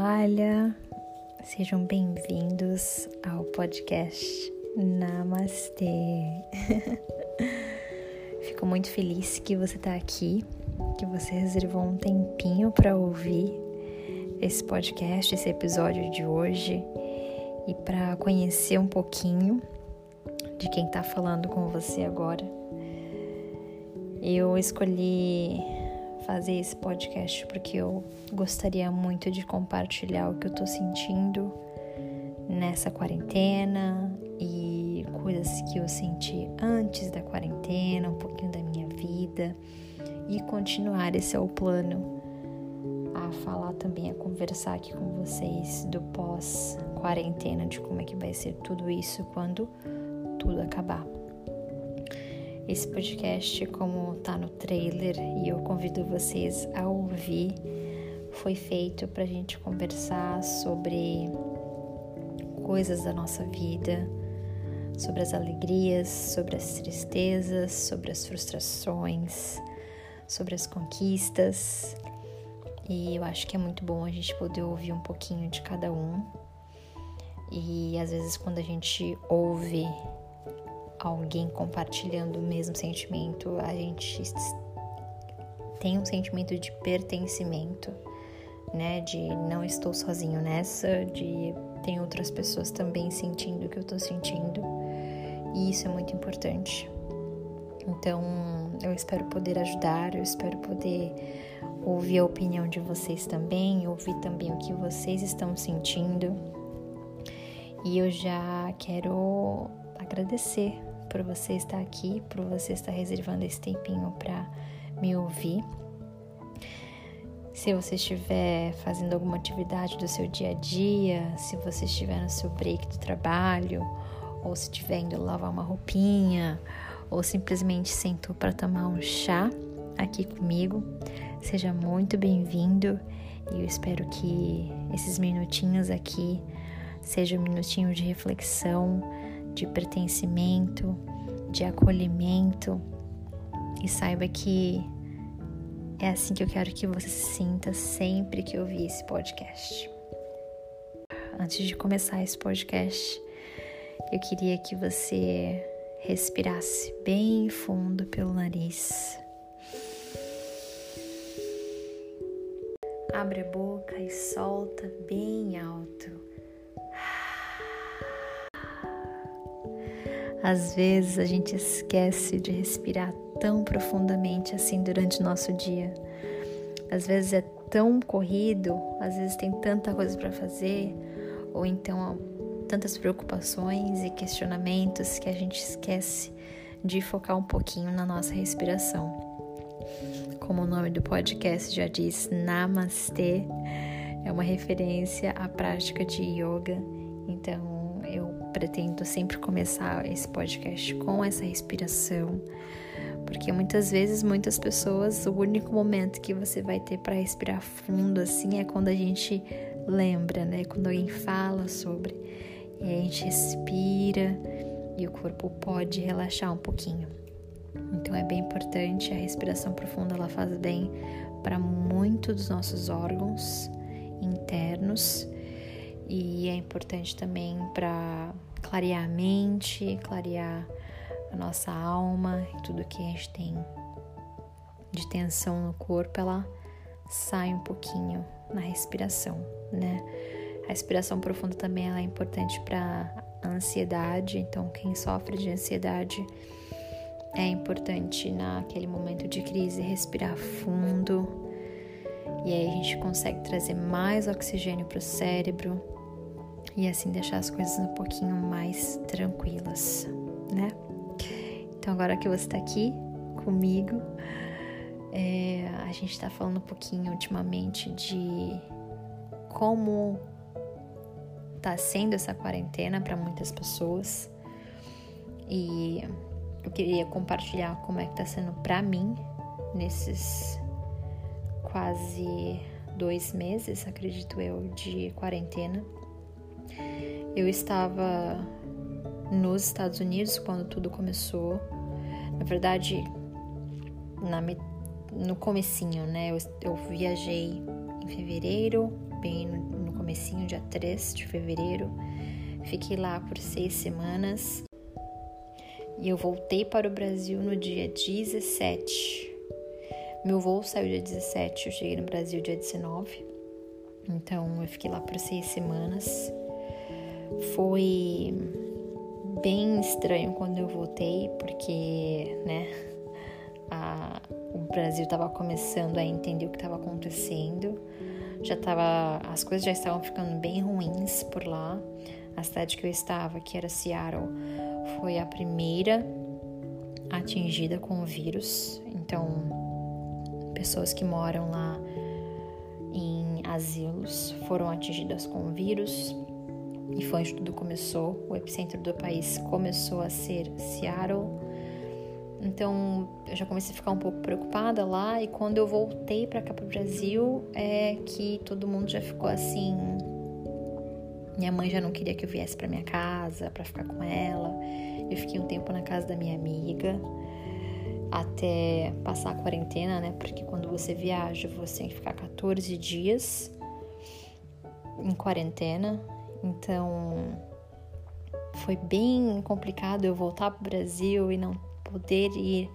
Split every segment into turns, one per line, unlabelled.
Natália, sejam bem-vindos ao podcast Namastê. Fico muito feliz que você está aqui, que você reservou um tempinho para ouvir esse podcast, esse episódio de hoje e para conhecer um pouquinho de quem está falando com você agora. Eu escolhi fazer esse podcast porque eu gostaria muito de compartilhar o que eu tô sentindo nessa quarentena e coisas que eu senti antes da quarentena, um pouquinho da minha vida e continuar esse é o plano a falar também, a conversar aqui com vocês do pós-quarentena, de como é que vai ser tudo isso quando tudo acabar. Esse podcast, como tá no trailer e eu convido vocês a ouvir, foi feito para a gente conversar sobre coisas da nossa vida, sobre as alegrias, sobre as tristezas, sobre as frustrações, sobre as conquistas. E eu acho que é muito bom a gente poder ouvir um pouquinho de cada um. E às vezes quando a gente ouve alguém compartilhando o mesmo sentimento, a gente tem um sentimento de pertencimento, né? De não estou sozinho nessa, de tem outras pessoas também sentindo o que eu tô sentindo. E isso é muito importante. Então, eu espero poder ajudar, eu espero poder ouvir a opinião de vocês também, ouvir também o que vocês estão sentindo. E eu já quero agradecer por você estar aqui, por você estar reservando esse tempinho para me ouvir. Se você estiver fazendo alguma atividade do seu dia a dia, se você estiver no seu break do trabalho, ou se estiver indo lavar uma roupinha, ou simplesmente sentou para tomar um chá aqui comigo, seja muito bem-vindo e eu espero que esses minutinhos aqui sejam minutinhos de reflexão, de pertencimento, de acolhimento e saiba que é assim que eu quero que você se sinta sempre que ouvir esse podcast. Antes de começar esse podcast, eu queria que você respirasse bem fundo pelo nariz. Abre a boca e solta bem alto. Às vezes a gente esquece de respirar tão profundamente assim durante o nosso dia. Às vezes é tão corrido, às vezes tem tanta coisa para fazer, ou então tantas preocupações e questionamentos que a gente esquece de focar um pouquinho na nossa respiração. Como o nome do podcast já diz, Namastê é uma referência à prática de yoga. Então, eu pretendo sempre começar esse podcast com essa respiração, porque muitas vezes, muitas pessoas, o único momento que você vai ter para respirar fundo assim é quando a gente lembra, né? Quando alguém fala sobre, e a gente respira e o corpo pode relaxar um pouquinho. Então é bem importante a respiração profunda, ela faz bem para muitos dos nossos órgãos internos e é importante também para clarear a mente, clarear a nossa alma e tudo que a gente tem de tensão no corpo, ela sai um pouquinho na respiração, né? A respiração profunda também é importante para a ansiedade, então quem sofre de ansiedade é importante naquele momento de crise respirar fundo. E aí a gente consegue trazer mais oxigênio para o cérebro, e assim deixar as coisas um pouquinho mais tranquilas, né? Então, agora que você está aqui comigo, é, a gente está falando um pouquinho ultimamente de como está sendo essa quarentena para muitas pessoas e eu queria compartilhar como é que está sendo para mim nesses quase dois meses, acredito eu, de quarentena. Eu estava nos Estados Unidos quando tudo começou. Na verdade, na, no comecinho, né? Eu, eu viajei em fevereiro, bem no, no comecinho, dia 3 de fevereiro. Fiquei lá por seis semanas e eu voltei para o Brasil no dia 17. Meu voo saiu dia 17, eu cheguei no Brasil dia 19. Então eu fiquei lá por seis semanas. Foi bem estranho quando eu voltei, porque, né, a, o Brasil estava começando a entender o que estava acontecendo. Já tava, as coisas já estavam ficando bem ruins por lá. A cidade que eu estava, que era Seattle, foi a primeira atingida com o vírus. Então, pessoas que moram lá em asilos foram atingidas com o vírus. E foi onde tudo começou. O epicentro do país começou a ser Seattle. Então eu já comecei a ficar um pouco preocupada lá e quando eu voltei para cá pro Brasil é que todo mundo já ficou assim. Minha mãe já não queria que eu viesse para minha casa para ficar com ela. Eu fiquei um tempo na casa da minha amiga até passar a quarentena, né? Porque quando você viaja, você tem que ficar 14 dias em quarentena. Então foi bem complicado eu voltar pro Brasil e não poder ir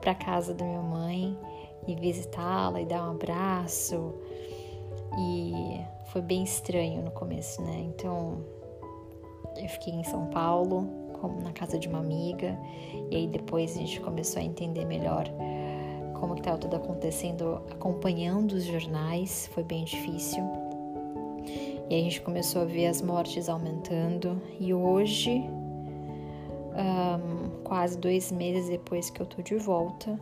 para casa da minha mãe e visitá-la e dar um abraço. E foi bem estranho no começo, né? Então eu fiquei em São Paulo, na casa de uma amiga, e aí depois a gente começou a entender melhor como que estava tudo acontecendo, acompanhando os jornais, foi bem difícil. E a gente começou a ver as mortes aumentando, e hoje um, quase dois meses depois que eu tô de volta,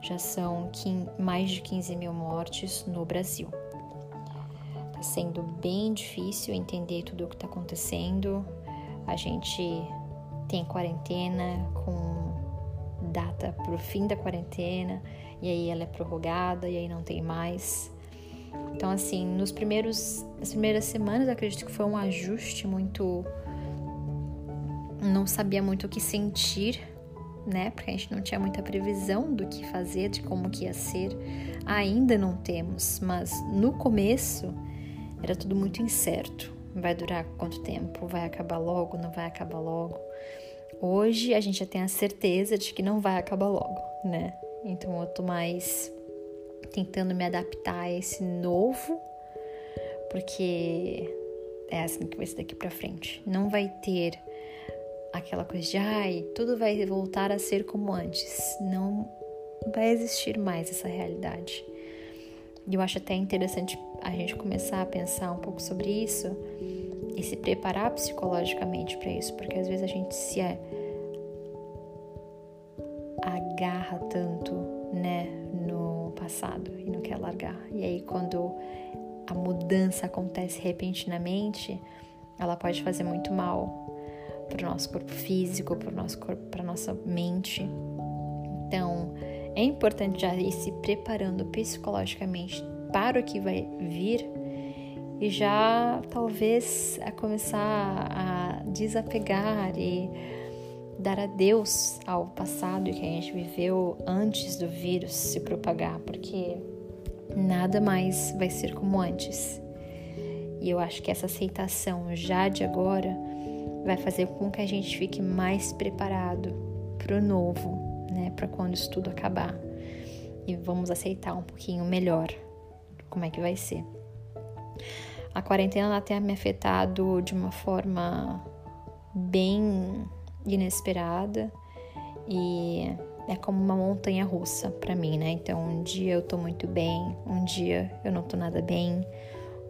já são mais de 15 mil mortes no Brasil. Tá sendo bem difícil entender tudo o que tá acontecendo. A gente tem quarentena com data pro fim da quarentena e aí ela é prorrogada e aí não tem mais. Então assim, nos primeiros nas primeiras semanas acredito que foi um ajuste muito não sabia muito o que sentir, né? Porque a gente não tinha muita previsão do que fazer, de como que ia ser. Ainda não temos, mas no começo era tudo muito incerto. Vai durar quanto tempo? Vai acabar logo? Não vai acabar logo? Hoje a gente já tem a certeza de que não vai acabar logo, né? Então eu tô mais tentando me adaptar a esse novo, porque é assim que vai ser daqui para frente. Não vai ter aquela coisa de ai, tudo vai voltar a ser como antes. Não vai existir mais essa realidade. E eu acho até interessante a gente começar a pensar um pouco sobre isso e se preparar psicologicamente para isso, porque às vezes a gente se agarra tanto, né, passado e não quer largar. E aí quando a mudança acontece repentinamente, ela pode fazer muito mal para o nosso corpo físico, para o nosso corpo, para nossa mente. Então, é importante já ir se preparando psicologicamente para o que vai vir e já talvez a começar a desapegar e dar adeus ao passado que a gente viveu antes do vírus se propagar, porque nada mais vai ser como antes. E eu acho que essa aceitação já de agora vai fazer com que a gente fique mais preparado para o novo, né? Para quando isso tudo acabar. E vamos aceitar um pouquinho melhor como é que vai ser. A quarentena tem me afetado de uma forma bem inesperada e é como uma montanha russa para mim, né? Então, um dia eu tô muito bem, um dia eu não tô nada bem,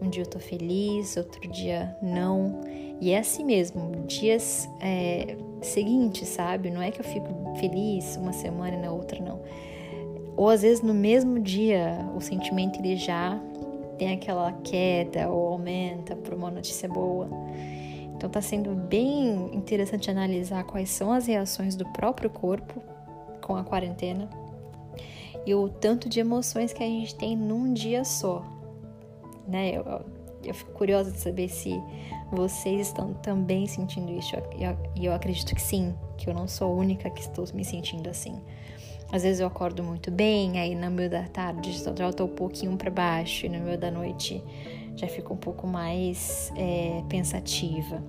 um dia eu tô feliz, outro dia não. E é assim mesmo, dias é, seguintes, sabe? Não é que eu fico feliz uma semana e na outra não. Ou às vezes no mesmo dia o sentimento ele já tem aquela queda ou aumenta por uma notícia boa. Então tá sendo bem interessante analisar quais são as reações do próprio corpo com a quarentena e o tanto de emoções que a gente tem num dia só né? Eu, eu fico curiosa de saber se vocês estão também sentindo isso. E eu, eu, acredito que sim, que eu não sou a única que estou me sentindo assim. Às vezes eu acordo muito bem, aí no meio da tarde já estou um pouquinho para baixo, e no meio da noite já fico um pouco mais é, pensativa.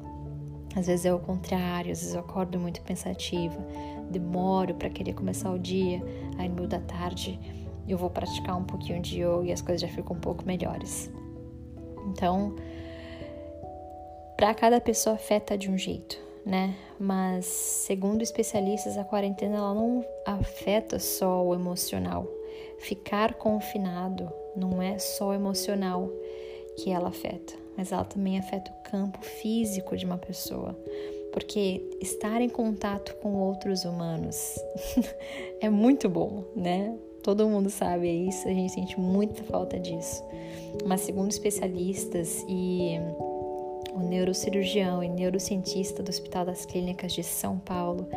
Às vezes é o contrário, às vezes eu acordo muito pensativa, demoro para querer começar o dia, aí no meio da tarde eu vou praticar um pouquinho de yoga e as coisas já ficam um pouco melhores. Então, para cada pessoa afeta de um jeito, né? Mas segundo especialistas, a quarentena ela não afeta só o emocional. Ficar confinado não é só emocional que ela afeta, mas ela também afeta o campo físico de uma pessoa. Porque estar em contato com outros humanos é muito bom, né? Todo mundo sabe isso, a gente sente muita falta disso. Mas segundo especialistas e o neurocirurgião e neurocientista do Hospital das Clínicas de São Paulo,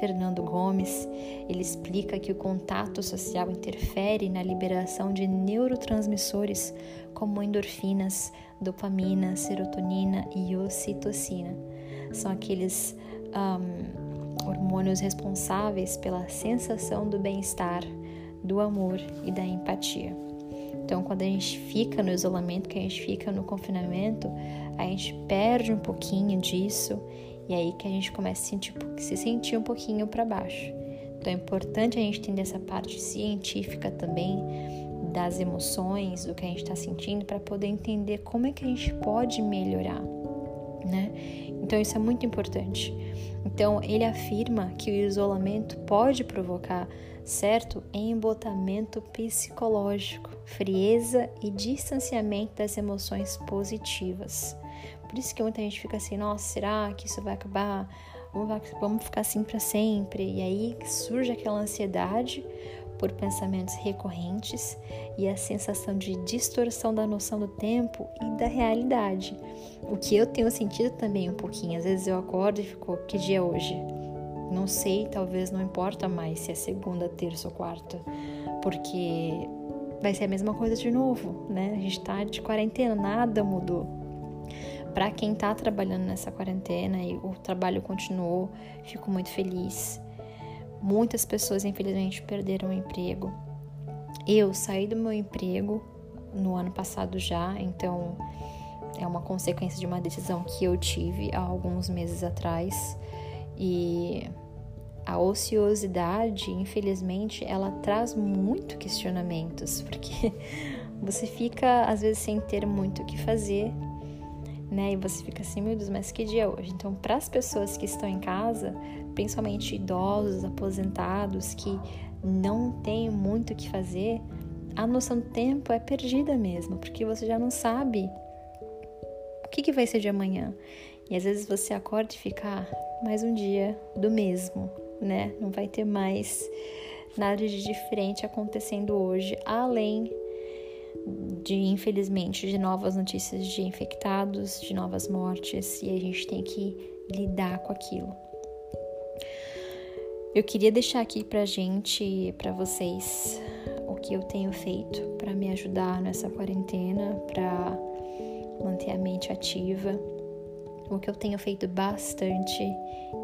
Fernando Gomes, ele explica que o contato social interfere na liberação de neurotransmissores como endorfinas, dopamina, serotonina e ocitocina. São aqueles um, hormônios responsáveis pela sensação do bem-estar, do amor e da empatia. Então, quando a gente fica no isolamento, que a gente fica no confinamento, a gente perde um pouquinho disso e aí que a gente começa a sentir, se sentir um pouquinho para baixo. Então, é importante a gente entender essa parte científica também das emoções, do que a gente está sentindo, para poder entender como é que a gente pode melhorar, né? Então, isso é muito importante. Então, ele afirma que o isolamento pode provocar certo embotamento psicológico, frieza e distanciamento das emoções positivas. Por isso que muita gente fica assim, nossa, será que isso vai acabar? Vamos ficar assim para sempre? E aí surge aquela ansiedade por pensamentos recorrentes e a sensação de distorção da noção do tempo e da realidade. O que eu tenho sentido também um pouquinho. Às vezes eu acordo e fico, que dia é hoje? Não sei, talvez não importa mais se é segunda, terça ou quarta, porque vai ser a mesma coisa de novo, né? A gente tá de quarentena, nada mudou. Para quem tá trabalhando nessa quarentena e o trabalho continuou, fico muito feliz. Muitas pessoas, infelizmente, perderam o emprego. Eu saí do meu emprego no ano passado já, então é uma consequência de uma decisão que eu tive há alguns meses atrás. E a ociosidade, infelizmente, ela traz muito questionamentos, porque você fica às vezes sem ter muito o que fazer, né? E você fica assim, meu Deus, mas que dia é hoje? Então, para as pessoas que estão em casa, principalmente idosos, aposentados, que não têm muito o que fazer, a noção do tempo é perdida mesmo, porque você já não sabe o que, que vai ser de amanhã. E às vezes você acorda e fica ah, mais um dia do mesmo, né? Não vai ter mais nada de diferente acontecendo hoje, além de infelizmente de novas notícias de infectados, de novas mortes, e a gente tem que lidar com aquilo. Eu queria deixar aqui pra gente, para vocês, o que eu tenho feito para me ajudar nessa quarentena, para manter a mente ativa o que eu tenho feito bastante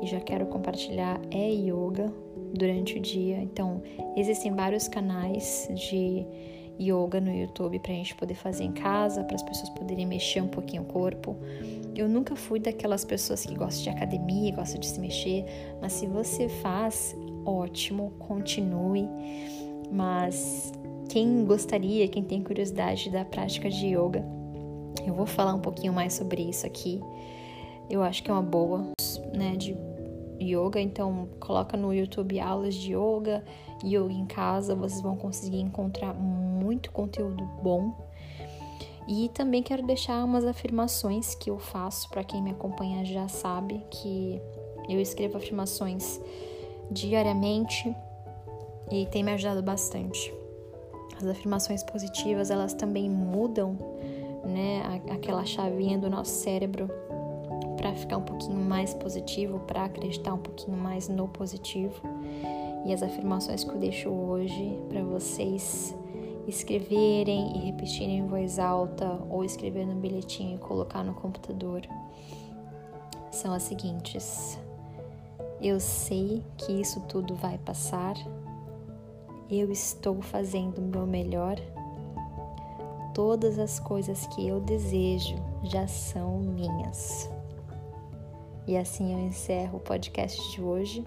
e já quero compartilhar é yoga durante o dia. Então, existem vários canais de yoga no YouTube para a gente poder fazer em casa, para as pessoas poderem mexer um pouquinho o corpo. Eu nunca fui daquelas pessoas que gostam de academia, gostam de se mexer, mas se você faz, ótimo, continue. Mas quem gostaria, quem tem curiosidade da prática de yoga, eu vou falar um pouquinho mais sobre isso aqui eu acho que é uma boa, né, de yoga, então coloca no YouTube aulas de yoga, yoga em casa, vocês vão conseguir encontrar muito conteúdo bom. E também quero deixar umas afirmações que eu faço para quem me acompanha já sabe que eu escrevo afirmações diariamente e tem me ajudado bastante. As afirmações positivas, elas também mudam, né, aquela chavinha do nosso cérebro para ficar um pouquinho mais positivo, para acreditar um pouquinho mais no positivo. E as afirmações que eu deixo hoje para vocês escreverem e repetirem em voz alta ou escrever no bilhetinho e colocar no computador são as seguintes: Eu sei que isso tudo vai passar. Eu estou fazendo o meu melhor. todas as coisas que eu desejo já são minhas. E assim eu encerro o podcast de hoje.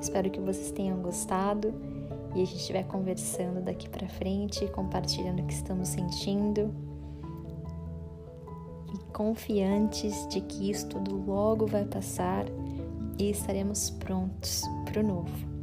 Espero que vocês tenham gostado e a gente estiver conversando daqui para frente, compartilhando o que estamos sentindo e confiantes de que isso tudo logo vai passar e estaremos prontos para o novo.